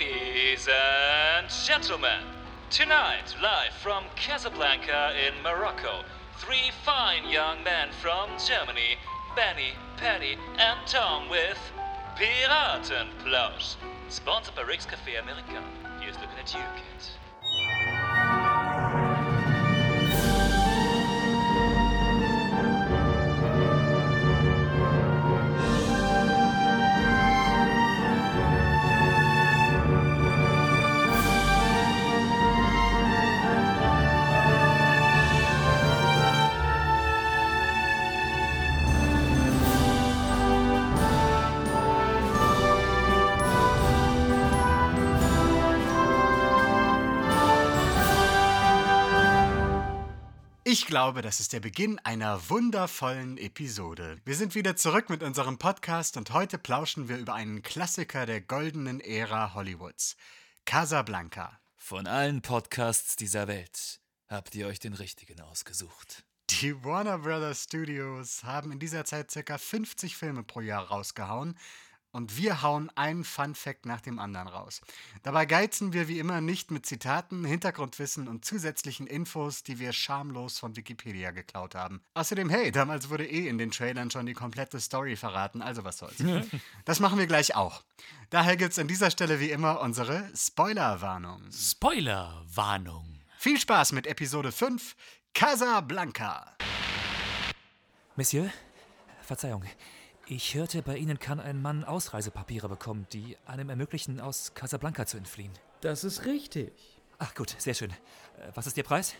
Ladies and gentlemen, tonight, live from Casablanca in Morocco, three fine young men from Germany, Benny, Patty, and Tom with Piratenplausch. Sponsored by Rick's Café America. Here's looking at you, kids. Glaube, das ist der Beginn einer wundervollen Episode. Wir sind wieder zurück mit unserem Podcast und heute plauschen wir über einen Klassiker der goldenen Ära Hollywoods. Casablanca. Von allen Podcasts dieser Welt habt ihr euch den richtigen ausgesucht. Die Warner Brothers Studios haben in dieser Zeit ca. 50 Filme pro Jahr rausgehauen und wir hauen einen Fun Fact nach dem anderen raus. Dabei geizen wir wie immer nicht mit Zitaten, Hintergrundwissen und zusätzlichen Infos, die wir schamlos von Wikipedia geklaut haben. Außerdem, hey, damals wurde eh in den Trailern schon die komplette Story verraten, also was soll's. Das machen wir gleich auch. Daher gibt's an dieser Stelle wie immer unsere Spoilerwarnung. Spoilerwarnung. Viel Spaß mit Episode 5 Casablanca. Monsieur, Verzeihung. Ich hörte, bei Ihnen kann ein Mann Ausreisepapiere bekommen, die einem ermöglichen, aus Casablanca zu entfliehen. Das ist richtig. Ach gut, sehr schön. Äh, Was ist Ihr Preis?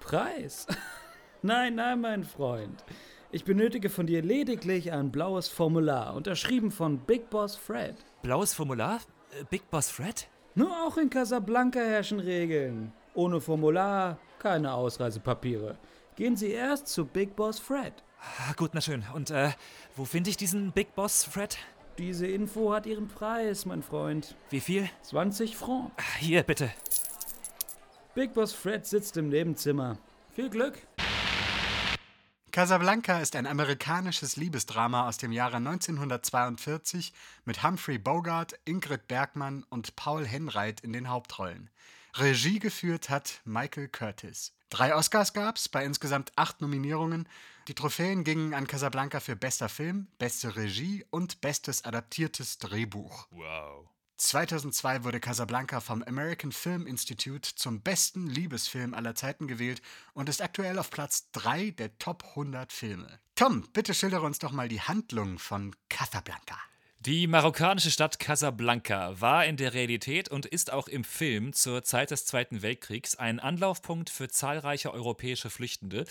Preis? nein, nein, mein Freund. Ich benötige von dir lediglich ein blaues Formular, unterschrieben von Big Boss Fred. Blaues Formular? Äh, Big Boss Fred? Nur auch in Casablanca herrschen Regeln. Ohne Formular keine Ausreisepapiere. Gehen Sie erst zu Big Boss Fred. Ah, gut, na schön. Und äh, wo finde ich diesen Big Boss Fred? Diese Info hat ihren Preis, mein Freund. Wie viel? 20 Francs. Hier, bitte. Big Boss Fred sitzt im Nebenzimmer. Viel Glück. Casablanca ist ein amerikanisches Liebesdrama aus dem Jahre 1942 mit Humphrey Bogart, Ingrid Bergmann und Paul Henreit in den Hauptrollen. Regie geführt hat Michael Curtis. Drei Oscars gab's bei insgesamt acht Nominierungen. Die Trophäen gingen an Casablanca für bester Film, beste Regie und bestes adaptiertes Drehbuch. Wow. 2002 wurde Casablanca vom American Film Institute zum besten Liebesfilm aller Zeiten gewählt und ist aktuell auf Platz 3 der Top 100 Filme. Tom, bitte schildere uns doch mal die Handlung von Casablanca. Die marokkanische Stadt Casablanca war in der Realität und ist auch im Film zur Zeit des Zweiten Weltkriegs ein Anlaufpunkt für zahlreiche europäische Flüchtende,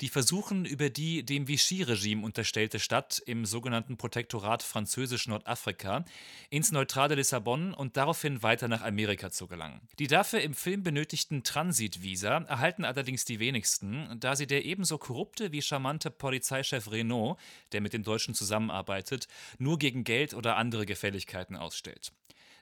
die versuchen, über die dem Vichy-Regime unterstellte Stadt im sogenannten Protektorat Französisch-Nordafrika ins neutrale Lissabon und daraufhin weiter nach Amerika zu gelangen. Die dafür im Film benötigten Transitvisa erhalten allerdings die wenigsten, da sie der ebenso korrupte wie charmante Polizeichef Renault, der mit den Deutschen zusammenarbeitet, nur gegen Geld oder andere Gefälligkeiten ausstellt.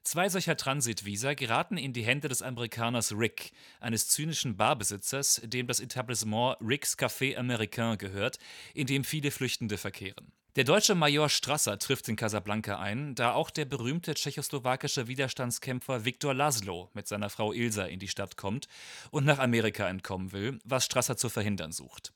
Zwei solcher Transitvisa geraten in die Hände des Amerikaners Rick, eines zynischen Barbesitzers, dem das Etablissement Rick's Café Américain gehört, in dem viele Flüchtende verkehren. Der deutsche Major Strasser trifft in Casablanca ein, da auch der berühmte tschechoslowakische Widerstandskämpfer Viktor Laszlo mit seiner Frau Ilsa in die Stadt kommt und nach Amerika entkommen will, was Strasser zu verhindern sucht.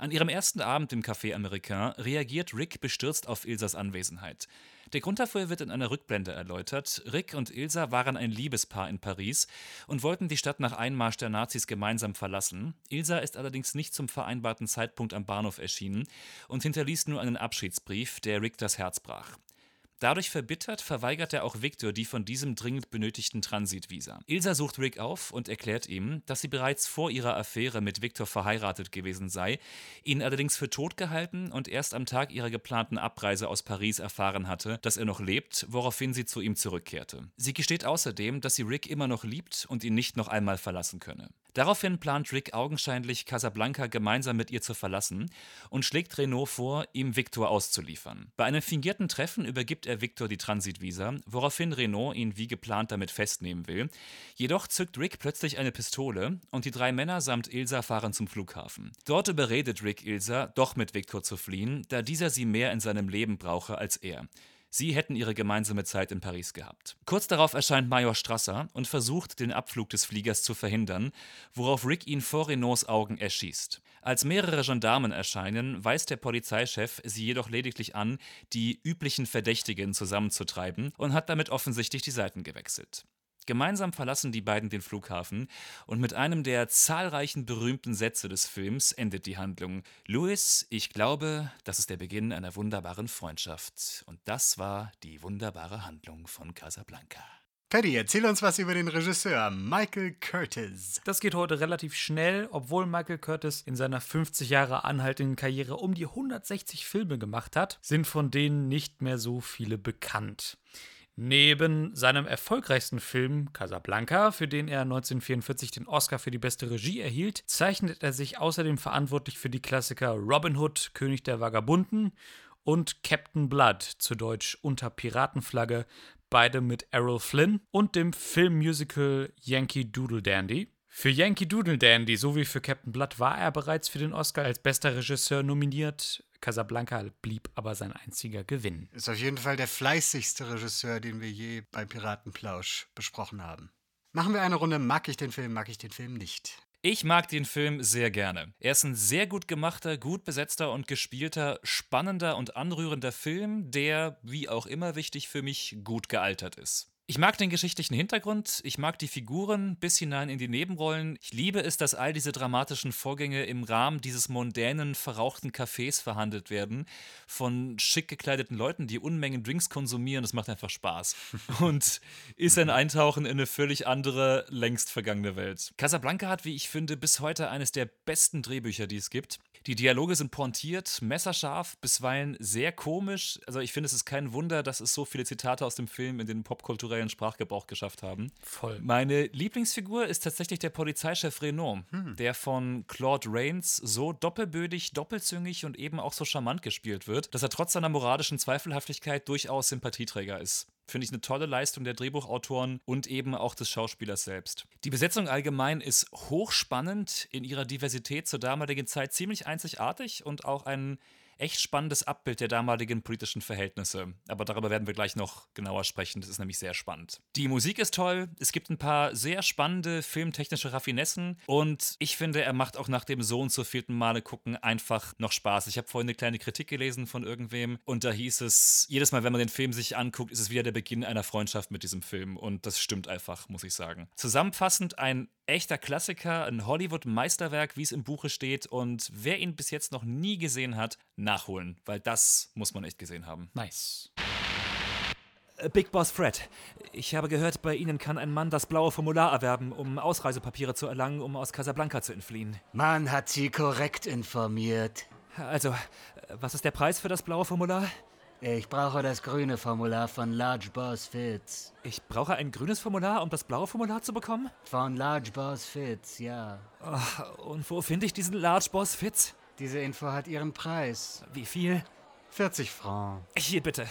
An ihrem ersten Abend im Café Américain reagiert Rick bestürzt auf Ilsas Anwesenheit. Der Grund dafür wird in einer Rückblende erläutert. Rick und Ilsa waren ein Liebespaar in Paris und wollten die Stadt nach Einmarsch der Nazis gemeinsam verlassen. Ilsa ist allerdings nicht zum vereinbarten Zeitpunkt am Bahnhof erschienen und hinterließ nur einen Abschiedsbrief, der Rick das Herz brach. Dadurch verbittert verweigert er auch Victor die von diesem dringend benötigten Transitvisa. Ilsa sucht Rick auf und erklärt ihm, dass sie bereits vor ihrer Affäre mit Victor verheiratet gewesen sei, ihn allerdings für tot gehalten und erst am Tag ihrer geplanten Abreise aus Paris erfahren hatte, dass er noch lebt, woraufhin sie zu ihm zurückkehrte. Sie gesteht außerdem, dass sie Rick immer noch liebt und ihn nicht noch einmal verlassen könne. Daraufhin plant Rick augenscheinlich, Casablanca gemeinsam mit ihr zu verlassen und schlägt Renault vor, ihm Victor auszuliefern. Bei einem fingierten Treffen übergibt er Victor die Transitvisa, woraufhin Renault ihn wie geplant damit festnehmen will. Jedoch zückt Rick plötzlich eine Pistole und die drei Männer samt Ilsa fahren zum Flughafen. Dort überredet Rick Ilsa, doch mit Victor zu fliehen, da dieser sie mehr in seinem Leben brauche als er. Sie hätten ihre gemeinsame Zeit in Paris gehabt. Kurz darauf erscheint Major Strasser und versucht, den Abflug des Fliegers zu verhindern, worauf Rick ihn vor Renaults Augen erschießt. Als mehrere Gendarmen erscheinen, weist der Polizeichef sie jedoch lediglich an, die üblichen Verdächtigen zusammenzutreiben und hat damit offensichtlich die Seiten gewechselt. Gemeinsam verlassen die beiden den Flughafen und mit einem der zahlreichen berühmten Sätze des Films endet die Handlung. Louis, ich glaube, das ist der Beginn einer wunderbaren Freundschaft. Und das war die wunderbare Handlung von Casablanca. Paddy, erzähl uns was über den Regisseur Michael Curtis. Das geht heute relativ schnell, obwohl Michael Curtis in seiner 50 Jahre anhaltenden Karriere um die 160 Filme gemacht hat, sind von denen nicht mehr so viele bekannt. Neben seinem erfolgreichsten Film Casablanca, für den er 1944 den Oscar für die beste Regie erhielt, zeichnet er sich außerdem verantwortlich für die Klassiker Robin Hood, König der Vagabunden und Captain Blood, zu Deutsch unter Piratenflagge, beide mit Errol Flynn und dem Filmmusical Yankee Doodle Dandy. Für Yankee Doodle Dandy sowie für Captain Blood war er bereits für den Oscar als bester Regisseur nominiert. Casablanca blieb aber sein einziger Gewinn. Ist auf jeden Fall der fleißigste Regisseur, den wir je bei Piratenplausch besprochen haben. Machen wir eine Runde, mag ich den Film, mag ich den Film nicht. Ich mag den Film sehr gerne. Er ist ein sehr gut gemachter, gut besetzter und gespielter, spannender und anrührender Film, der, wie auch immer wichtig für mich, gut gealtert ist. Ich mag den geschichtlichen Hintergrund, ich mag die Figuren bis hinein in die Nebenrollen. Ich liebe es, dass all diese dramatischen Vorgänge im Rahmen dieses mondänen, verrauchten Cafés verhandelt werden. Von schick gekleideten Leuten, die Unmengen Drinks konsumieren. Das macht einfach Spaß. Und ist ein Eintauchen in eine völlig andere, längst vergangene Welt. Casablanca hat, wie ich finde, bis heute eines der besten Drehbücher, die es gibt. Die Dialoge sind pointiert, messerscharf, bisweilen sehr komisch. Also ich finde, es ist kein Wunder, dass es so viele Zitate aus dem Film in den popkulturellen Sprachgebrauch geschafft haben. Voll. Meine Lieblingsfigur ist tatsächlich der Polizeichef Renault, der von Claude Rains so doppelbödig, doppelzüngig und eben auch so charmant gespielt wird, dass er trotz seiner moralischen Zweifelhaftigkeit durchaus Sympathieträger ist. Finde ich eine tolle Leistung der Drehbuchautoren und eben auch des Schauspielers selbst. Die Besetzung allgemein ist hochspannend, in ihrer Diversität zur damaligen Zeit ziemlich einzigartig und auch ein echt spannendes Abbild der damaligen politischen Verhältnisse. Aber darüber werden wir gleich noch genauer sprechen. Das ist nämlich sehr spannend. Die Musik ist toll. Es gibt ein paar sehr spannende filmtechnische Raffinessen. Und ich finde, er macht auch nach dem so und so vierten Male gucken einfach noch Spaß. Ich habe vorhin eine kleine Kritik gelesen von irgendwem. Und da hieß es, jedes Mal, wenn man den Film sich anguckt, ist es wieder der Beginn einer Freundschaft mit diesem Film. Und das stimmt einfach, muss ich sagen. Zusammenfassend ein echter Klassiker, ein Hollywood-Meisterwerk, wie es im Buche steht. Und wer ihn bis jetzt noch nie gesehen hat, nachholen, weil das muss man echt gesehen haben. Nice. Äh, Big Boss Fred, ich habe gehört, bei Ihnen kann ein Mann das blaue Formular erwerben, um Ausreisepapiere zu erlangen, um aus Casablanca zu entfliehen. Man hat Sie korrekt informiert. Also, äh, was ist der Preis für das blaue Formular? Ich brauche das grüne Formular von Large Boss Fitz. Ich brauche ein grünes Formular, um das blaue Formular zu bekommen? Von Large Boss Fitz, ja. Oh, und wo finde ich diesen Large Boss Fitz? Diese Info hat ihren Preis. Wie viel? 40 Francs. Hier bitte.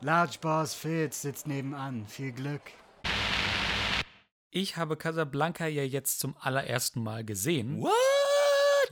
Large Boss Fitz sitzt nebenan. Viel Glück. Ich habe Casablanca ja jetzt zum allerersten Mal gesehen. What?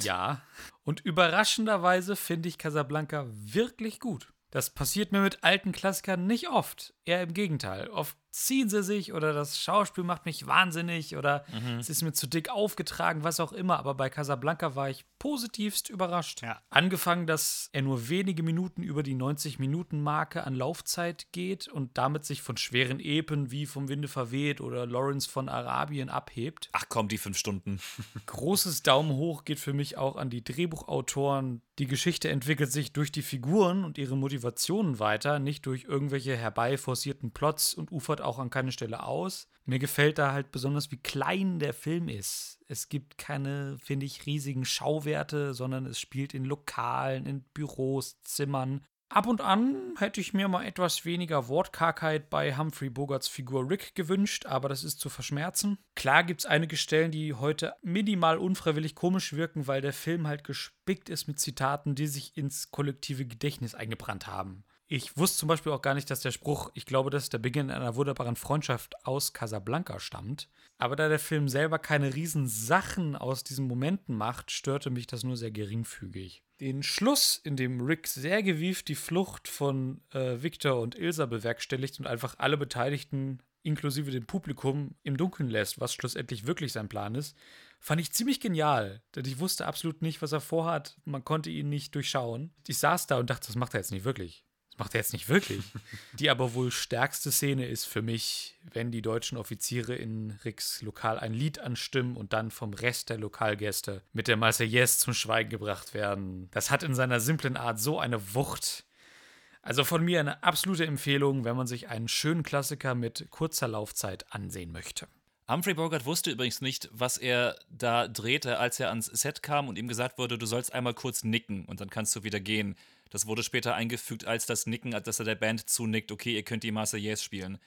Ja. Und überraschenderweise finde ich Casablanca wirklich gut. Das passiert mir mit alten Klassikern nicht oft. Eher im Gegenteil. Oft ziehen sie sich oder das Schauspiel macht mich wahnsinnig oder es ist mir zu dick aufgetragen, was auch immer. Aber bei Casablanca war ich positivst überrascht. Ja. Angefangen, dass er nur wenige Minuten über die 90-Minuten-Marke an Laufzeit geht und damit sich von schweren Epen wie Vom Winde verweht oder Lawrence von Arabien abhebt. Ach komm, die fünf Stunden. Großes Daumen hoch geht für mich auch an die Drehbuchautoren. Die Geschichte entwickelt sich durch die Figuren und ihre Motivationen weiter, nicht durch irgendwelche herbeiforcierten Plots und ufert auch an keine Stelle aus. Mir gefällt da halt besonders, wie klein der Film ist. Es gibt keine, finde ich, riesigen Schauwerte, sondern es spielt in Lokalen, in Büros, Zimmern. Ab und an hätte ich mir mal etwas weniger Wortkargheit bei Humphrey Bogarts Figur Rick gewünscht, aber das ist zu verschmerzen. Klar gibt es einige Stellen, die heute minimal unfreiwillig komisch wirken, weil der Film halt gespickt ist mit Zitaten, die sich ins kollektive Gedächtnis eingebrannt haben. Ich wusste zum Beispiel auch gar nicht, dass der Spruch, ich glaube, dass der Beginn einer wunderbaren Freundschaft aus Casablanca stammt. Aber da der Film selber keine riesen Sachen aus diesen Momenten macht, störte mich das nur sehr geringfügig. Den Schluss, in dem Rick sehr gewieft die Flucht von äh, Victor und Ilsa bewerkstelligt und einfach alle Beteiligten, inklusive dem Publikum, im Dunkeln lässt, was schlussendlich wirklich sein Plan ist, fand ich ziemlich genial. Denn ich wusste absolut nicht, was er vorhat. Man konnte ihn nicht durchschauen. Ich saß da und dachte, das macht er jetzt nicht wirklich macht er jetzt nicht wirklich. Die aber wohl stärkste Szene ist für mich, wenn die deutschen Offiziere in Ricks Lokal ein Lied anstimmen und dann vom Rest der Lokalgäste mit der Marseillaise zum Schweigen gebracht werden. Das hat in seiner simplen Art so eine Wucht. Also von mir eine absolute Empfehlung, wenn man sich einen schönen Klassiker mit kurzer Laufzeit ansehen möchte. Humphrey Bogart wusste übrigens nicht, was er da drehte, als er ans Set kam und ihm gesagt wurde, du sollst einmal kurz nicken und dann kannst du wieder gehen. Das wurde später eingefügt als das Nicken, dass er der Band zunickt, okay, ihr könnt die Marseillaise spielen.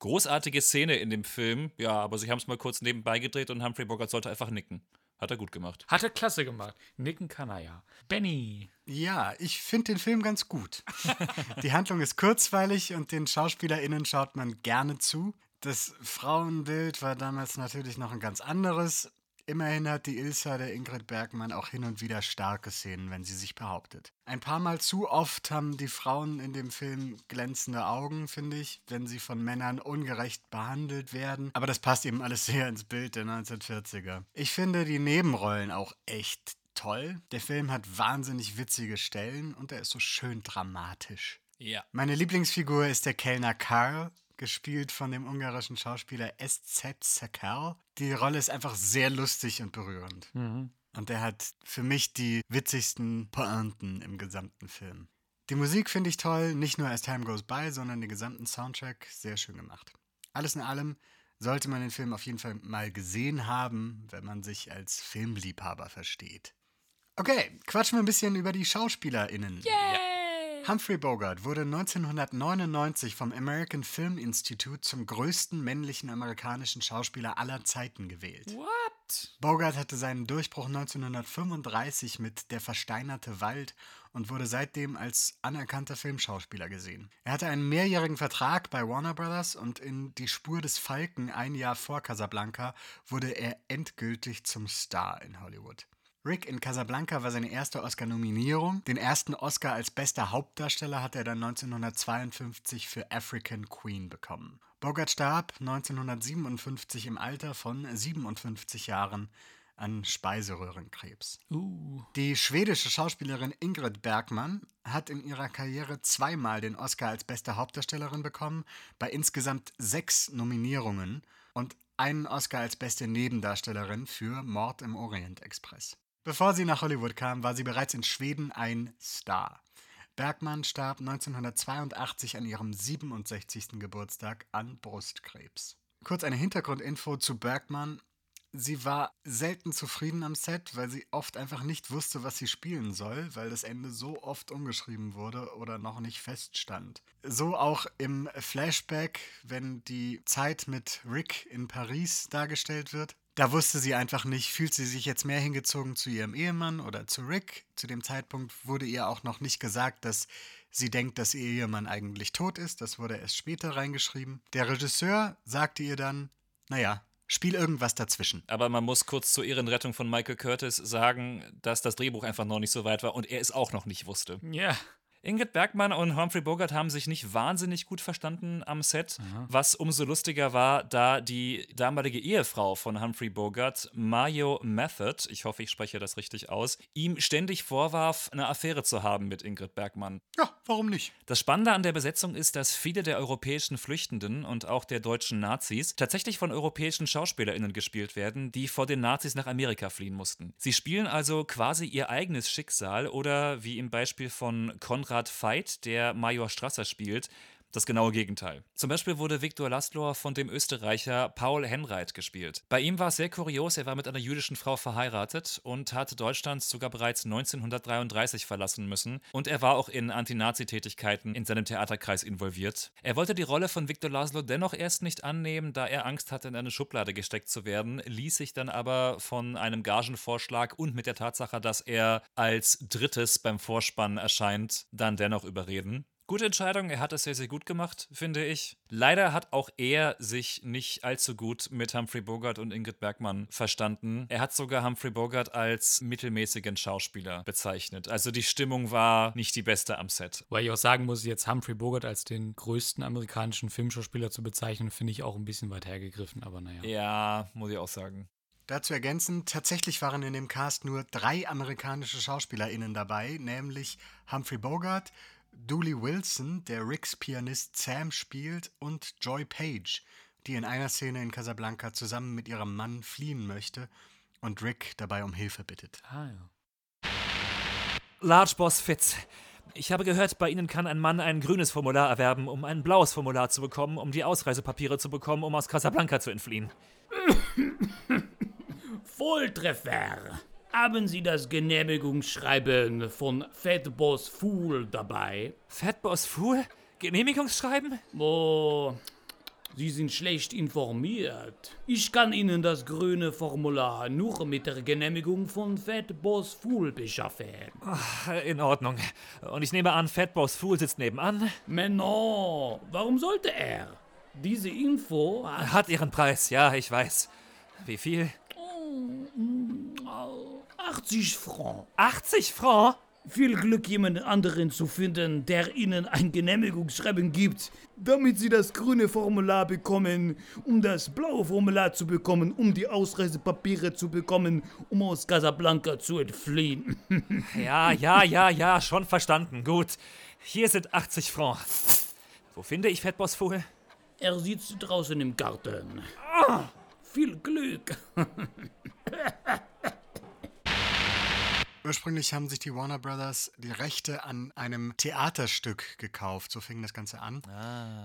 Großartige Szene in dem Film, ja, aber sie haben es mal kurz nebenbei gedreht und Humphrey Bogart sollte einfach nicken. Hat er gut gemacht. Hat er klasse gemacht. Nicken kann er ja. Benny. Ja, ich finde den Film ganz gut. Die Handlung ist kurzweilig und den SchauspielerInnen schaut man gerne zu. Das Frauenbild war damals natürlich noch ein ganz anderes. Immerhin hat die Ilsa der Ingrid Bergmann auch hin und wieder starke Szenen, wenn sie sich behauptet. Ein paar Mal zu oft haben die Frauen in dem Film glänzende Augen, finde ich, wenn sie von Männern ungerecht behandelt werden. Aber das passt eben alles sehr ins Bild der 1940er. Ich finde die Nebenrollen auch echt toll. Der Film hat wahnsinnig witzige Stellen und er ist so schön dramatisch. Ja. Meine Lieblingsfigur ist der Kellner Karl, gespielt von dem ungarischen Schauspieler SZ Sakal. Die Rolle ist einfach sehr lustig und berührend. Mhm. Und der hat für mich die witzigsten Pointen im gesamten Film. Die Musik finde ich toll, nicht nur As Time Goes By, sondern den gesamten Soundtrack sehr schön gemacht. Alles in allem sollte man den Film auf jeden Fall mal gesehen haben, wenn man sich als Filmliebhaber versteht. Okay, quatschen wir ein bisschen über die SchauspielerInnen. Yeah. Humphrey Bogart wurde 1999 vom American Film Institute zum größten männlichen amerikanischen Schauspieler aller Zeiten gewählt. What? Bogart hatte seinen Durchbruch 1935 mit Der versteinerte Wald und wurde seitdem als anerkannter Filmschauspieler gesehen. Er hatte einen mehrjährigen Vertrag bei Warner Brothers und in Die Spur des Falken ein Jahr vor Casablanca wurde er endgültig zum Star in Hollywood. Rick in Casablanca war seine erste Oscar-Nominierung. Den ersten Oscar als bester Hauptdarsteller hat er dann 1952 für African Queen bekommen. Bogart starb 1957 im Alter von 57 Jahren an Speiseröhrenkrebs. Uh. Die schwedische Schauspielerin Ingrid Bergmann hat in ihrer Karriere zweimal den Oscar als beste Hauptdarstellerin bekommen, bei insgesamt sechs Nominierungen und einen Oscar als beste Nebendarstellerin für Mord im Orient Express. Bevor sie nach Hollywood kam, war sie bereits in Schweden ein Star. Bergmann starb 1982 an ihrem 67. Geburtstag an Brustkrebs. Kurz eine Hintergrundinfo zu Bergmann. Sie war selten zufrieden am Set, weil sie oft einfach nicht wusste, was sie spielen soll, weil das Ende so oft umgeschrieben wurde oder noch nicht feststand. So auch im Flashback, wenn die Zeit mit Rick in Paris dargestellt wird. Da wusste sie einfach nicht, fühlt sie sich jetzt mehr hingezogen zu ihrem Ehemann oder zu Rick. Zu dem Zeitpunkt wurde ihr auch noch nicht gesagt, dass sie denkt, dass ihr Ehemann eigentlich tot ist. Das wurde erst später reingeschrieben. Der Regisseur sagte ihr dann, naja, Spiel irgendwas dazwischen. Aber man muss kurz zur Ehrenrettung von Michael Curtis sagen, dass das Drehbuch einfach noch nicht so weit war und er es auch noch nicht wusste. Ja. Ingrid Bergmann und Humphrey Bogart haben sich nicht wahnsinnig gut verstanden am Set, Aha. was umso lustiger war, da die damalige Ehefrau von Humphrey Bogart, Mayo Method, ich hoffe, ich spreche das richtig aus, ihm ständig vorwarf, eine Affäre zu haben mit Ingrid Bergmann. Ja, warum nicht? Das Spannende an der Besetzung ist, dass viele der europäischen Flüchtenden und auch der deutschen Nazis tatsächlich von europäischen SchauspielerInnen gespielt werden, die vor den Nazis nach Amerika fliehen mussten. Sie spielen also quasi ihr eigenes Schicksal oder wie im Beispiel von Konrad Veit, der Major Strasser spielt, das genaue Gegenteil. Zum Beispiel wurde Viktor Laszlo von dem Österreicher Paul Henreit gespielt. Bei ihm war es sehr kurios, er war mit einer jüdischen Frau verheiratet und hat Deutschland sogar bereits 1933 verlassen müssen und er war auch in Anti-Nazi-Tätigkeiten in seinem Theaterkreis involviert. Er wollte die Rolle von Viktor Laszlo dennoch erst nicht annehmen, da er Angst hatte, in eine Schublade gesteckt zu werden, ließ sich dann aber von einem Gagenvorschlag und mit der Tatsache, dass er als drittes beim Vorspann erscheint, dann dennoch überreden. Gute Entscheidung, er hat es sehr, sehr gut gemacht, finde ich. Leider hat auch er sich nicht allzu gut mit Humphrey Bogart und Ingrid Bergmann verstanden. Er hat sogar Humphrey Bogart als mittelmäßigen Schauspieler bezeichnet. Also die Stimmung war nicht die beste am Set. Weil ich auch sagen muss, jetzt Humphrey Bogart als den größten amerikanischen Filmschauspieler zu bezeichnen, finde ich auch ein bisschen weit hergegriffen, aber naja. Ja, muss ich auch sagen. Dazu ergänzen, tatsächlich waren in dem Cast nur drei amerikanische SchauspielerInnen dabei, nämlich Humphrey Bogart, Dooley Wilson, der Ricks Pianist Sam spielt, und Joy Page, die in einer Szene in Casablanca zusammen mit ihrem Mann fliehen möchte und Rick dabei um Hilfe bittet. Ah, ja. Large Boss Fitz. Ich habe gehört, bei Ihnen kann ein Mann ein grünes Formular erwerben, um ein blaues Formular zu bekommen, um die Ausreisepapiere zu bekommen, um aus Casablanca zu entfliehen. Volltreffer. Haben Sie das Genehmigungsschreiben von Fatboss Fool dabei? Fatboss Fool? Genehmigungsschreiben? Oh, Sie sind schlecht informiert. Ich kann Ihnen das grüne Formular nur mit der Genehmigung von Fatboss Fool beschaffen. In Ordnung. Und ich nehme an, Fatboss Fool sitzt nebenan. Mais non, warum sollte er? Diese Info Hat ihren Preis, ja, ich weiß. Wie viel? 80 Francs. 80 Francs? Viel Glück, jemanden anderen zu finden, der Ihnen ein Genehmigungsschreiben gibt, damit Sie das grüne Formular bekommen, um das blaue Formular zu bekommen, um die Ausreisepapiere zu bekommen, um aus Casablanca zu entfliehen. Ja, ja, ja, ja, schon verstanden. Gut. Hier sind 80 Francs. Wo finde ich Fatboss Fool? Er sitzt draußen im Garten. Viel Glück. Ursprünglich haben sich die Warner Brothers die Rechte an einem Theaterstück gekauft. So fing das Ganze an.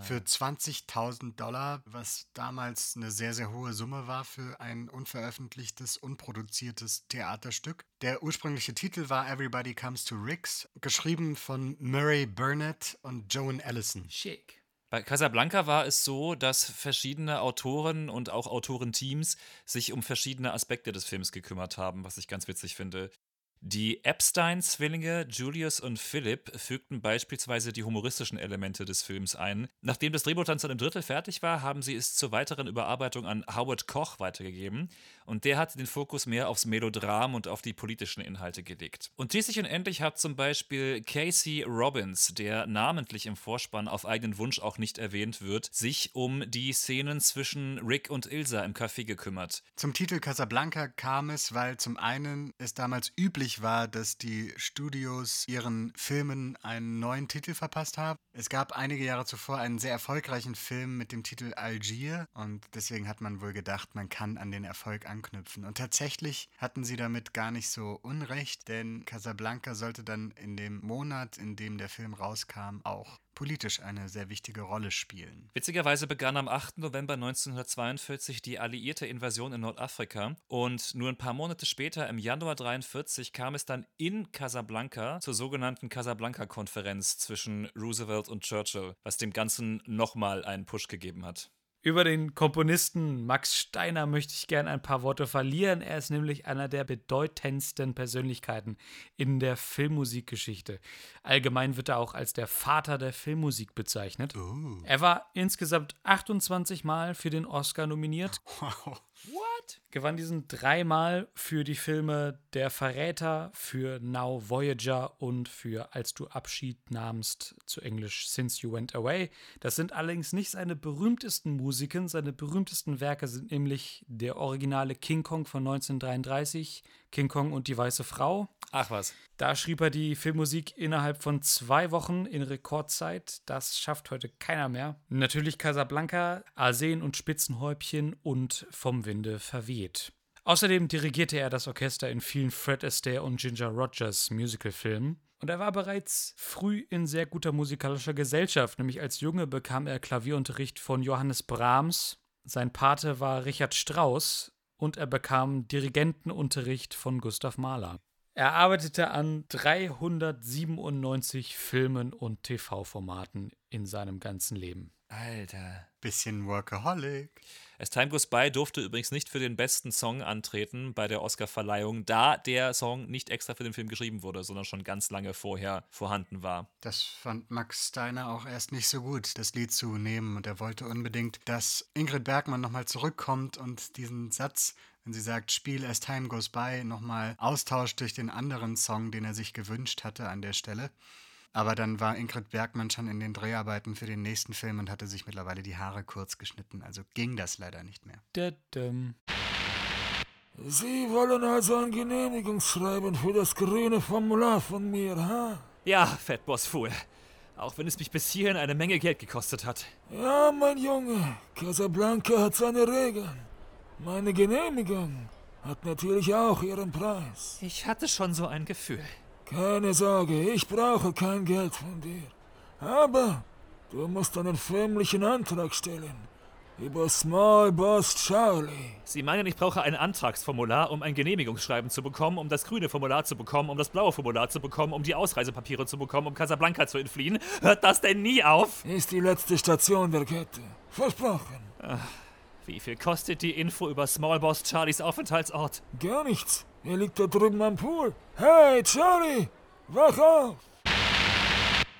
Für 20.000 Dollar, was damals eine sehr, sehr hohe Summe war für ein unveröffentlichtes, unproduziertes Theaterstück. Der ursprüngliche Titel war Everybody Comes to Rick's, geschrieben von Murray Burnett und Joan Ellison. Schick. Bei Casablanca war es so, dass verschiedene Autoren und auch Autorenteams sich um verschiedene Aspekte des Films gekümmert haben, was ich ganz witzig finde. Die Epstein-Zwillinge Julius und Philip fügten beispielsweise die humoristischen Elemente des Films ein. Nachdem das Drehbuch dann zu einem Drittel fertig war, haben sie es zur weiteren Überarbeitung an Howard Koch weitergegeben und der hat den Fokus mehr aufs Melodram und auf die politischen Inhalte gelegt. Und schließlich und endlich hat zum Beispiel Casey Robbins, der namentlich im Vorspann auf eigenen Wunsch auch nicht erwähnt wird, sich um die Szenen zwischen Rick und Ilsa im Café gekümmert. Zum Titel Casablanca kam es, weil zum einen es damals üblich war, dass die Studios ihren Filmen einen neuen Titel verpasst haben. Es gab einige Jahre zuvor einen sehr erfolgreichen Film mit dem Titel Algier und deswegen hat man wohl gedacht, man kann an den Erfolg anknüpfen. Und tatsächlich hatten sie damit gar nicht so unrecht, denn Casablanca sollte dann in dem Monat, in dem der Film rauskam, auch politisch eine sehr wichtige Rolle spielen. Witzigerweise begann am 8. November 1942 die alliierte Invasion in Nordafrika und nur ein paar Monate später, im Januar 43, kam es dann in Casablanca zur sogenannten Casablanca-Konferenz zwischen Roosevelt und Churchill, was dem Ganzen nochmal einen Push gegeben hat. Über den Komponisten Max Steiner möchte ich gerne ein paar Worte verlieren. Er ist nämlich einer der bedeutendsten Persönlichkeiten in der Filmmusikgeschichte. Allgemein wird er auch als der Vater der Filmmusik bezeichnet. Er war insgesamt 28 Mal für den Oscar nominiert. Wow. What? Gewann diesen dreimal für die Filme Der Verräter, für Now Voyager und für Als du Abschied nahmst, zu Englisch Since You Went Away. Das sind allerdings nicht seine berühmtesten Musiken. Seine berühmtesten Werke sind nämlich der originale King Kong von 1933, King Kong und die Weiße Frau. Ach was. Da schrieb er die Filmmusik innerhalb von zwei Wochen in Rekordzeit. Das schafft heute keiner mehr. Natürlich Casablanca, Arsen und Spitzenhäubchen und Vom Winde verweht. Außerdem dirigierte er das Orchester in vielen Fred Astaire und Ginger Rogers Musicalfilmen. Und er war bereits früh in sehr guter musikalischer Gesellschaft, nämlich als Junge bekam er Klavierunterricht von Johannes Brahms. Sein Pate war Richard Strauss und er bekam Dirigentenunterricht von Gustav Mahler. Er arbeitete an 397 Filmen und TV-Formaten in seinem ganzen Leben. Alter. Bisschen Workaholic. As Time Goes By durfte übrigens nicht für den besten Song antreten bei der Oscarverleihung, da der Song nicht extra für den Film geschrieben wurde, sondern schon ganz lange vorher vorhanden war. Das fand Max Steiner auch erst nicht so gut, das Lied zu nehmen. Und er wollte unbedingt, dass Ingrid Bergmann nochmal zurückkommt und diesen Satz, wenn sie sagt, Spiel As Time Goes By, nochmal austauscht durch den anderen Song, den er sich gewünscht hatte an der Stelle. Aber dann war Ingrid Bergmann schon in den Dreharbeiten für den nächsten Film und hatte sich mittlerweile die Haare kurz geschnitten. Also ging das leider nicht mehr. Dadum. Sie wollen also ein Genehmigungsschreiben für das grüne Formular von mir, ha? Ja, Fatboss Fool. Auch wenn es mich bis hierhin eine Menge Geld gekostet hat. Ja, mein Junge, Casablanca hat seine Regeln. Meine Genehmigung hat natürlich auch ihren Preis. Ich hatte schon so ein Gefühl. Keine Sorge, ich brauche kein Geld von dir. Aber du musst einen förmlichen Antrag stellen. Über Small Boss Charlie. Sie meinen, ich brauche ein Antragsformular, um ein Genehmigungsschreiben zu bekommen, um das grüne Formular zu bekommen, um das blaue Formular zu bekommen, um die Ausreisepapiere zu bekommen, um Casablanca zu entfliehen? Hört das denn nie auf? Ist die letzte Station der Kette. Versprochen. Wie viel kostet die Info über Small Boss Charlies Aufenthaltsort? Gar nichts. Er liegt da drüben am Pool. Hey, Charlie! Wach auf!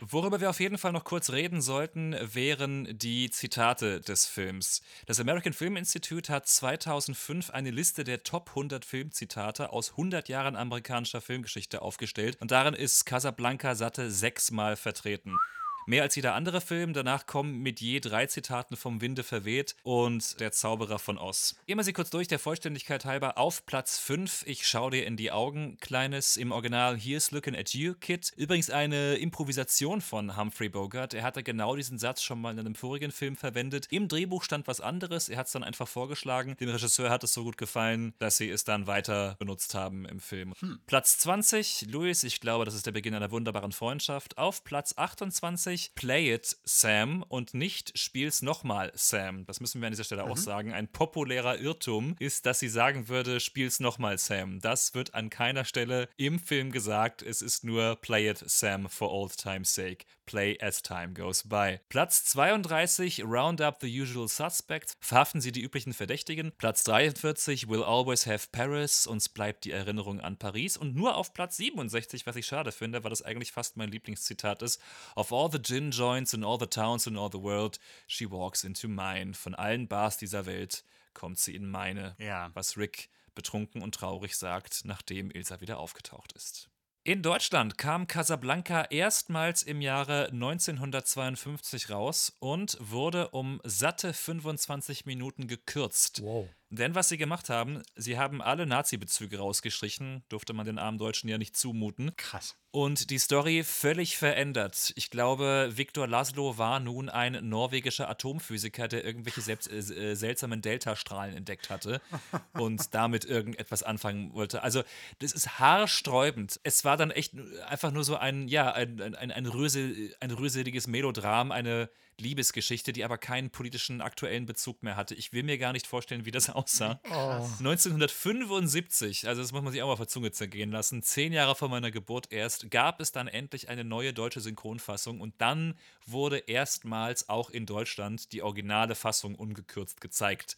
Worüber wir auf jeden Fall noch kurz reden sollten, wären die Zitate des Films. Das American Film Institute hat 2005 eine Liste der Top 100 Filmzitate aus 100 Jahren amerikanischer Filmgeschichte aufgestellt und darin ist Casablanca satte sechsmal vertreten. Mehr als jeder andere Film. Danach kommen mit je drei Zitaten vom Winde verweht und Der Zauberer von Oz. Gehen wir sie kurz durch, der Vollständigkeit halber. Auf Platz 5, Ich schau dir in die Augen, kleines, im Original Here's Looking at You, Kid. Übrigens eine Improvisation von Humphrey Bogart. Er hatte genau diesen Satz schon mal in einem vorigen Film verwendet. Im Drehbuch stand was anderes. Er hat es dann einfach vorgeschlagen. Dem Regisseur hat es so gut gefallen, dass sie es dann weiter benutzt haben im Film. Platz 20, Louis, ich glaube, das ist der Beginn einer wunderbaren Freundschaft. Auf Platz 28, Play It Sam und nicht Spiel's nochmal Sam. Das müssen wir an dieser Stelle auch sagen. Ein populärer Irrtum ist, dass sie sagen würde, Spiel's nochmal Sam. Das wird an keiner Stelle im Film gesagt. Es ist nur Play It Sam for old time's sake. Play as time goes by. Platz 32, Round Up the Usual Suspects. Verhaften Sie die üblichen Verdächtigen. Platz 43, Will Always Have Paris. Uns bleibt die Erinnerung an Paris. Und nur auf Platz 67, was ich schade finde, weil das eigentlich fast mein Lieblingszitat ist. Of all the gin joints in all the towns in all the world, she walks into mine. Von allen Bars dieser Welt kommt sie in meine. Ja. Was Rick betrunken und traurig sagt, nachdem Ilsa wieder aufgetaucht ist. In Deutschland kam Casablanca erstmals im Jahre 1952 raus und wurde um satte 25 Minuten gekürzt. Wow. Denn was sie gemacht haben, sie haben alle Nazi-Bezüge rausgestrichen, durfte man den armen Deutschen ja nicht zumuten. Krass. Und die Story völlig verändert. Ich glaube, Viktor Laszlo war nun ein norwegischer Atomphysiker, der irgendwelche selbst, äh, äh, seltsamen Deltastrahlen entdeckt hatte und damit irgendetwas anfangen wollte. Also, das ist haarsträubend. Es war dann echt einfach nur so ein, ja, ein, ein, ein, ein, Rösel, ein röseliges Melodram, eine Liebesgeschichte, die aber keinen politischen aktuellen Bezug mehr hatte. Ich will mir gar nicht vorstellen, wie das aussah. 1975, also das muss man sich auch mal auf der Zunge zergehen lassen, zehn Jahre vor meiner Geburt erst, gab es dann endlich eine neue deutsche Synchronfassung und dann wurde erstmals auch in Deutschland die originale Fassung ungekürzt gezeigt.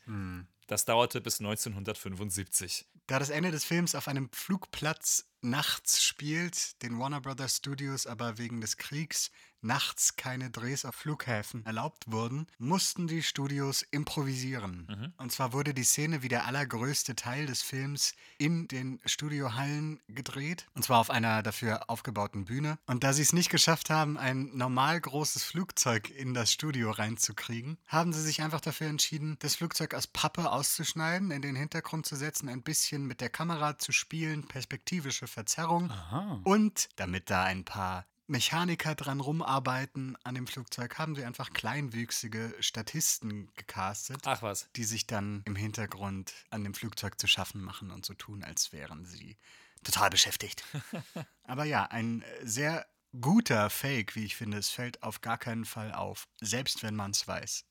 Das dauerte bis 1975. Da das Ende des Films auf einem Flugplatz nachts spielt, den Warner Brothers Studios aber wegen des Kriegs nachts keine Drehs auf Flughäfen erlaubt wurden, mussten die Studios improvisieren. Und zwar wurde die Szene wie der allergrößte Teil des Films in den Studiohallen gedreht, und zwar auf einer dafür aufgebauten Bühne. Und da sie es nicht geschafft haben, ein normal großes Flugzeug in das Studio reinzukriegen, haben sie sich einfach dafür entschieden, das Flugzeug aus Pappe auszuschneiden, in den Hintergrund zu setzen, ein bisschen mit der Kamera zu spielen, perspektivische Verzerrung. Und damit da ein paar Mechaniker dran rumarbeiten an dem Flugzeug, haben sie einfach kleinwüchsige Statisten gecastet, Ach was. die sich dann im Hintergrund an dem Flugzeug zu schaffen machen und so tun, als wären sie total beschäftigt. Aber ja, ein sehr guter Fake, wie ich finde. Es fällt auf gar keinen Fall auf, selbst wenn man es weiß.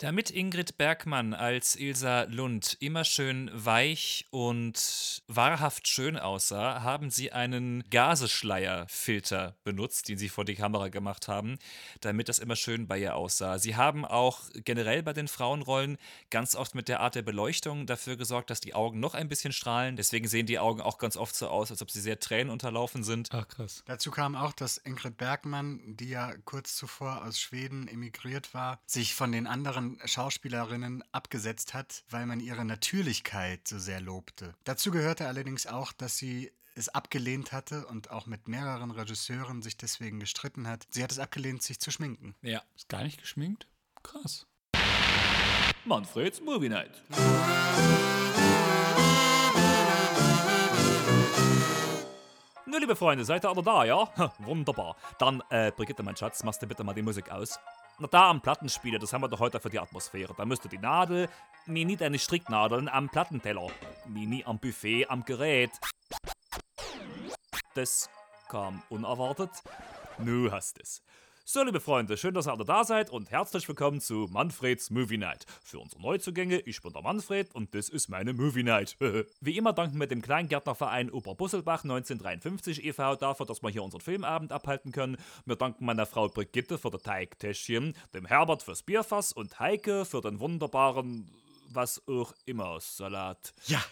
Damit Ingrid Bergmann als Ilsa Lund immer schön weich und wahrhaft schön aussah, haben sie einen Gaseschleierfilter benutzt, den sie vor die Kamera gemacht haben, damit das immer schön bei ihr aussah. Sie haben auch generell bei den Frauenrollen ganz oft mit der Art der Beleuchtung dafür gesorgt, dass die Augen noch ein bisschen strahlen. Deswegen sehen die Augen auch ganz oft so aus, als ob sie sehr tränenunterlaufen sind. Ach, krass. Dazu kam auch, dass Ingrid Bergmann, die ja kurz zuvor aus Schweden emigriert war, sich von den anderen Schauspielerinnen abgesetzt hat, weil man ihre Natürlichkeit so sehr lobte. Dazu gehörte allerdings auch, dass sie es abgelehnt hatte und auch mit mehreren Regisseuren sich deswegen gestritten hat. Sie hat es abgelehnt, sich zu schminken. Ja. Ist gar nicht geschminkt? Krass. Manfreds Movie Night. Nur, liebe Freunde, seid ihr alle da, ja? Wunderbar. Dann, äh, Brigitte, mein Schatz, machst du bitte mal die Musik aus. Na, da am Plattenspieler, das haben wir doch heute für die Atmosphäre. Da müsste die Nadel, nee, nicht deine Stricknadeln am Plattenteller. Nee, nie am Buffet, am Gerät. Das kam unerwartet. Nu hast es. So, liebe Freunde, schön, dass ihr alle da seid und herzlich willkommen zu Manfreds Movie Night. Für unsere Neuzugänge, ich bin der Manfred und das ist meine Movie Night. Wie immer danken wir dem Kleingärtnerverein Oberbusselbach 1953 e.V. dafür, dass wir hier unseren Filmabend abhalten können. Wir danken meiner Frau Brigitte für das Teigtäschchen, dem Herbert fürs Bierfass und Heike für den wunderbaren, was auch immer, Salat. Ja,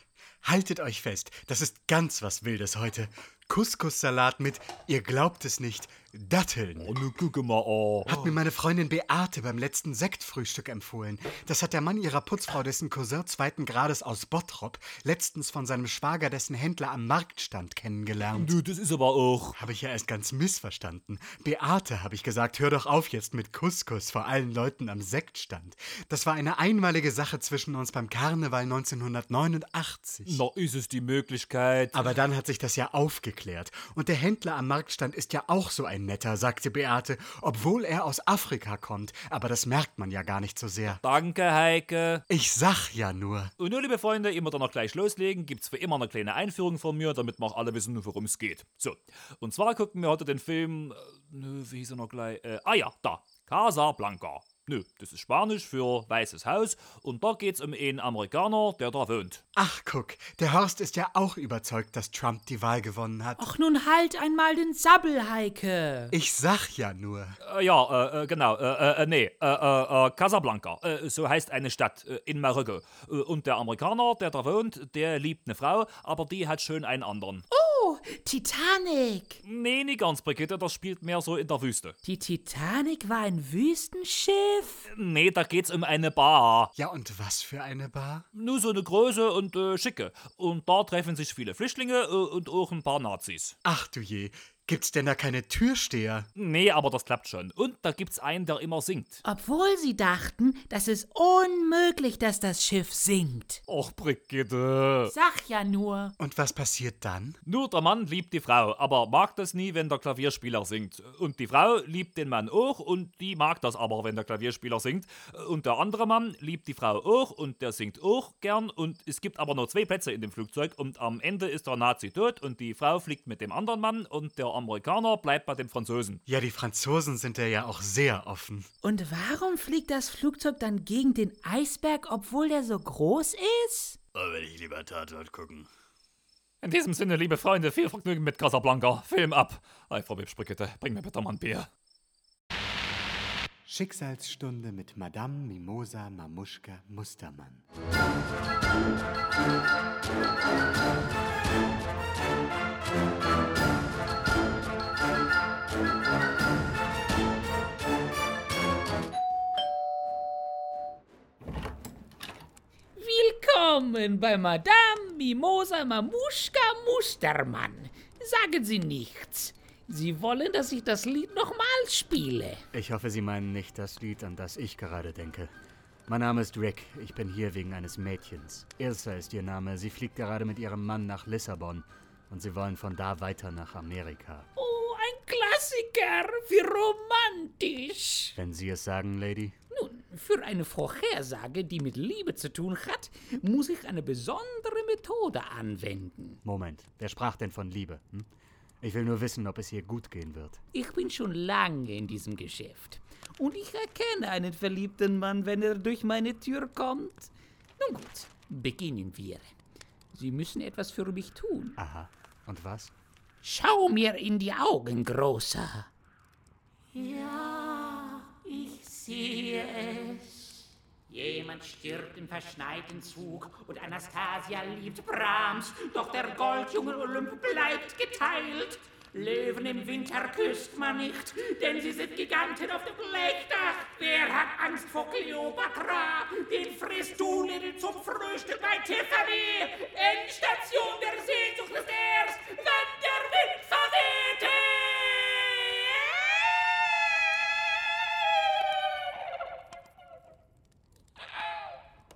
haltet euch fest, das ist ganz was Wildes heute. Couscous-Salat mit, ihr glaubt es nicht, Datteln. Oh, nu guck mal an. Hat mir meine Freundin Beate beim letzten Sektfrühstück empfohlen. Das hat der Mann ihrer Putzfrau, dessen Cousin zweiten Grades aus Bottrop, letztens von seinem Schwager, dessen Händler am Marktstand kennengelernt. Du, das ist aber auch. Habe ich ja erst ganz missverstanden. Beate, habe ich gesagt, hör doch auf jetzt mit Couscous vor allen Leuten am Sektstand. Das war eine einmalige Sache zwischen uns beim Karneval 1989. Na, ist es die Möglichkeit. Aber dann hat sich das ja aufgeklärt. Und der Händler am Marktstand ist ja auch so ein netter, sagte Beate, obwohl er aus Afrika kommt. Aber das merkt man ja gar nicht so sehr. Danke, Heike. Ich sag ja nur. Und nun, liebe Freunde, immer dann noch gleich loslegen, gibt's wie immer eine kleine Einführung von mir, damit wir auch alle wissen, worum es geht. So, und zwar gucken wir heute den Film, äh, nö, wie hieß er noch gleich? Äh, ah ja, da, Casablanca. Nö, das ist Spanisch für Weißes Haus und da geht's um einen Amerikaner, der da wohnt. Ach, guck, der Horst ist ja auch überzeugt, dass Trump die Wahl gewonnen hat. Ach, nun halt einmal den Sabbel, Heike. Ich sag ja nur. Äh, ja, äh, äh, genau, äh, äh, nee, äh, äh, äh, Casablanca, äh, so heißt eine Stadt äh, in Marokko. Und der Amerikaner, der da wohnt, der liebt eine Frau, aber die hat schön einen anderen. Oh, Titanic. Nee, nicht ganz, Brigitte, das spielt mehr so in der Wüste. Die Titanic war ein Wüstenschiff? Nee, da geht's um eine Bar. Ja, und was für eine Bar? Nur so eine große und äh, schicke. Und da treffen sich viele Flüchtlinge äh, und auch ein paar Nazis. Ach du je, gibt's denn da keine Türsteher? Nee, aber das klappt schon. Und da gibt's einen, der immer singt. Obwohl sie dachten, das ist unmöglich, dass das Schiff sinkt. Och, Brigitte. Sag ja nur. Und was passiert dann? Nur der Mann liebt die Frau, aber mag das nie, wenn der Klavierspieler singt. Und die Frau liebt den Mann auch und die mag das aber, wenn der Klavierspieler singt. Und der andere Mann liebt die Frau auch und der singt auch gern. Und es gibt aber nur zwei Plätze in dem Flugzeug und am Ende ist der Nazi tot und die Frau fliegt mit dem anderen Mann und der Amerikaner bleibt bei dem Franzosen. Ja, die Franzosen sind ja auch sehr offen. Und warum fliegt das Flugzeug dann gegen den Eisberg, obwohl der so groß ist? Oh, will ich lieber Tatort gucken. In diesem Sinne, liebe Freunde, viel Vergnügen mit Casablanca. Film ab. Ei, Frau Bitte, bring mir bitte mal ein Bier. Schicksalsstunde mit Madame Mimosa Mamuschka Mustermann. Willkommen bei Madame Mimosa Mamuschka Mustermann. Sagen Sie nichts. Sie wollen, dass ich das Lied nochmal spiele. Ich hoffe, Sie meinen nicht das Lied, an das ich gerade denke. Mein Name ist Rick. Ich bin hier wegen eines Mädchens. Ilsa ist ihr Name. Sie fliegt gerade mit ihrem Mann nach Lissabon. Und sie wollen von da weiter nach Amerika. Oh, ein Klassiker. Wie romantisch. Wenn Sie es sagen, Lady? Nun, für eine Vorhersage, die mit Liebe zu tun hat, muss ich eine besondere Methode anwenden. Moment, wer sprach denn von Liebe? Hm? Ich will nur wissen, ob es hier gut gehen wird. Ich bin schon lange in diesem Geschäft. Und ich erkenne einen verliebten Mann, wenn er durch meine Tür kommt. Nun gut, beginnen wir. Sie müssen etwas für mich tun. Aha. Und was? Schau mir in die Augen, Großer. Jemand stirbt im verschneiten Zug und Anastasia liebt Brahms, doch der Goldjunge Olymp bleibt geteilt. Löwen im Winter küsst man nicht, denn sie sind Giganten auf dem Blechdach. Wer hat Angst vor Kleopatra? Den frisst du zum Frühstück bei Tiffany. Endstation der Sehnsucht des Meers, wenn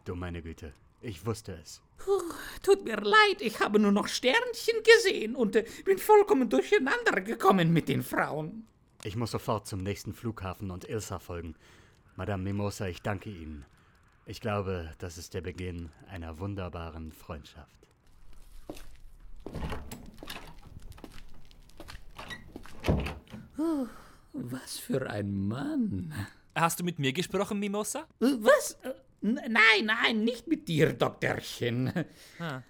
Du meine Güte. Ich wusste es. Tut mir leid, ich habe nur noch Sternchen gesehen und äh, bin vollkommen durcheinander gekommen mit den Frauen. Ich muss sofort zum nächsten Flughafen und Ilsa folgen. Madame Mimosa, ich danke Ihnen. Ich glaube, das ist der Beginn einer wunderbaren Freundschaft. Was für ein Mann. Hast du mit mir gesprochen, Mimosa? Äh, Was? Nein, nein, nicht mit dir, Doktorchen. Ah.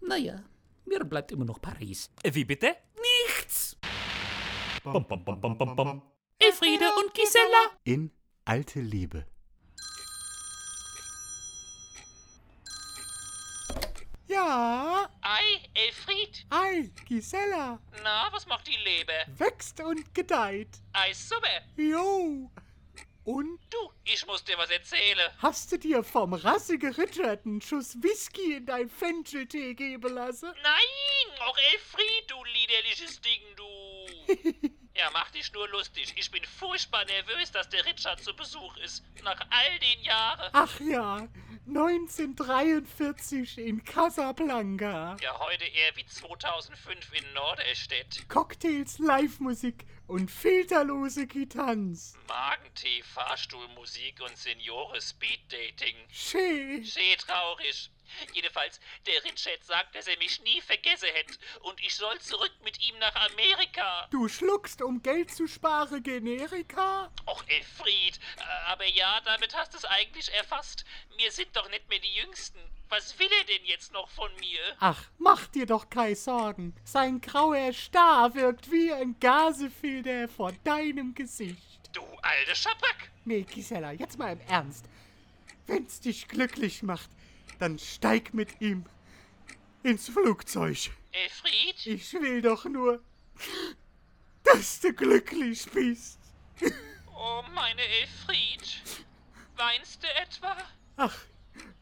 Naja, mir bleibt immer noch Paris. Äh, Wie bitte? Nichts! Bom, bom, bom, bom, bom, bom. Elfriede und Gisela! In alte Liebe. Ja, Ei, Elfried. ei, Gisela, Na, was macht die Leber? wächst und gedeiht. Ei, super. Jo. Und Du, ich muss dir was erzählen. hast du dir vom rassige Richard einen Schuss Whisky in dein Fencheltee geben lassen? Nein, auch Elfried, du liederliches Ding, du. Ja, mach dich nur lustig. Ich bin furchtbar nervös, dass der Richard zu Besuch ist. Nach all den Jahren. Ach ja, 1943 in Casablanca. Ja, heute eher wie 2005 in Norderstedt. Cocktails, Live-Musik und filterlose Gitanz. Magentee, Fahrstuhlmusik und Seniore-Speed-Dating. Schön. Sehr traurig. Jedenfalls, der Richard sagt, dass er mich nie vergessen hätte und ich soll zurück mit ihm nach Amerika. Du schluckst, um Geld zu sparen, Generika? Och, Elfried, aber ja, damit hast du es eigentlich erfasst. Wir sind doch nicht mehr die Jüngsten. Was will er denn jetzt noch von mir? Ach, mach dir doch keine Sorgen. Sein grauer Star wirkt wie ein Gasefilter vor deinem Gesicht. Du alte Schabrack! Nee, Gisela, jetzt mal im Ernst. Wenn's dich glücklich macht, dann steig mit ihm ins Flugzeug. Elfried? Ich will doch nur, dass du glücklich bist. Oh, meine Elfried. Weinst du etwa? Ach,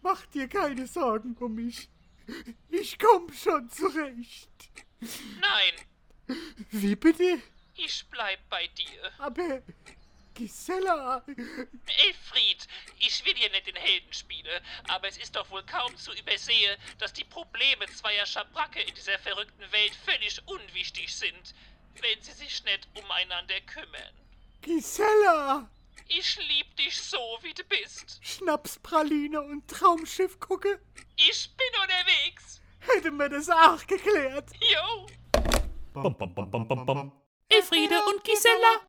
mach dir keine Sorgen um mich. Ich komm schon zurecht. Nein, Wie bitte? ich bleib bei dir. Aber, Gisela, Elfried, ich will hier nicht den Helden spielen, aber es ist doch wohl kaum zu übersehen, dass die Probleme zweier Schabracke in dieser verrückten Welt völlig unwichtig sind, wenn sie sich nicht umeinander kümmern. Gisela, Ich lieb dich so, wie du bist. Schnapspraline und Traumschiff gucke, Ich bin unterwegs. hätte mir das auch geklärt. Jo. Elfriede und Gisela!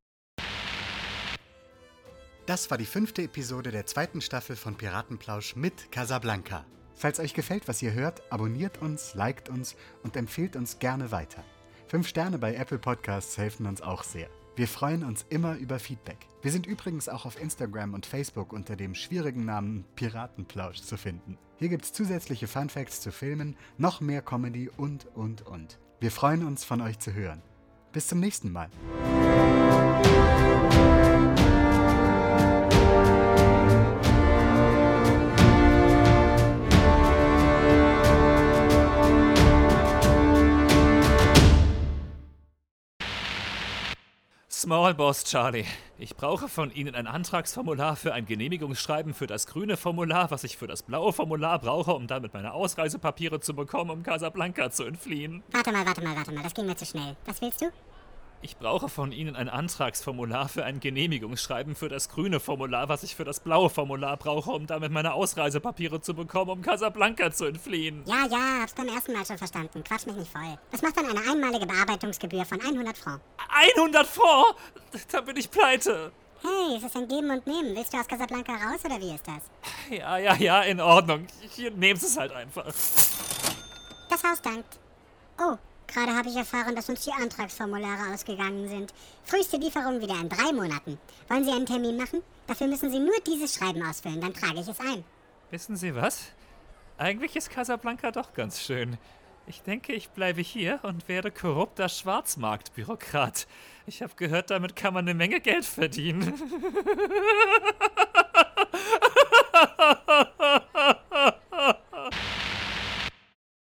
Das war die fünfte Episode der zweiten Staffel von Piratenplausch mit Casablanca. Falls euch gefällt, was ihr hört, abonniert uns, liked uns und empfehlt uns gerne weiter. Fünf Sterne bei Apple Podcasts helfen uns auch sehr. Wir freuen uns immer über Feedback. Wir sind übrigens auch auf Instagram und Facebook unter dem schwierigen Namen Piratenplausch zu finden. Hier gibt's zusätzliche Funfacts zu Filmen, noch mehr Comedy und, und, und. Wir freuen uns, von euch zu hören. Bis zum nächsten Mal. Small Boss Charlie, ich brauche von Ihnen ein Antragsformular für ein Genehmigungsschreiben für das grüne Formular, was ich für das blaue Formular brauche, um damit meine Ausreisepapiere zu bekommen, um Casablanca zu entfliehen. Warte mal, warte mal, warte mal, das ging mir zu schnell. Was willst du? Ich brauche von Ihnen ein Antragsformular für ein Genehmigungsschreiben für das grüne Formular, was ich für das blaue Formular brauche, um damit meine Ausreisepapiere zu bekommen, um Casablanca zu entfliehen. Ja, ja, hab's beim ersten Mal schon verstanden. Quatsch mich nicht voll. Das macht dann eine einmalige Bearbeitungsgebühr von 100 Francs. 100 Francs? Da bin ich pleite. Hey, es ist ein Geben und Nehmen. Willst du aus Casablanca raus oder wie ist das? Ja, ja, ja, in Ordnung. Hier, nehmt es halt einfach. Das Haus dankt. Oh, gerade habe ich erfahren, dass uns die Antragsformulare ausgegangen sind. Früheste Lieferung wieder in drei Monaten. Wollen Sie einen Termin machen? Dafür müssen Sie nur dieses Schreiben ausfüllen, dann trage ich es ein. Wissen Sie was? Eigentlich ist Casablanca doch ganz schön. Ich denke, ich bleibe hier und werde korrupter Schwarzmarktbürokrat. Ich habe gehört, damit kann man eine Menge Geld verdienen.